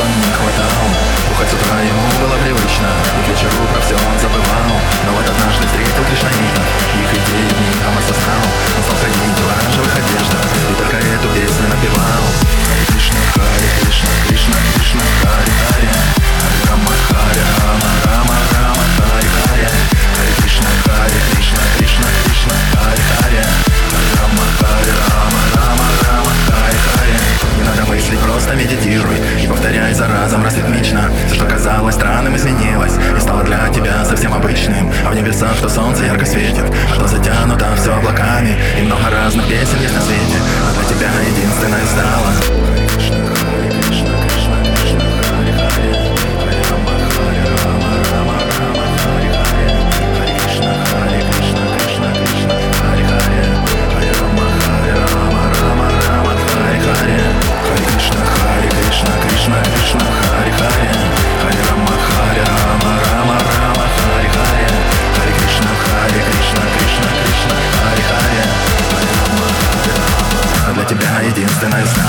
что не хватало Бухать с утра ему было привычно. И к вечеру про все он забыл. Солнце ярко светит. А то затянуто все облаками. И много разных песен есть на свете. Но для тебя единственный nice.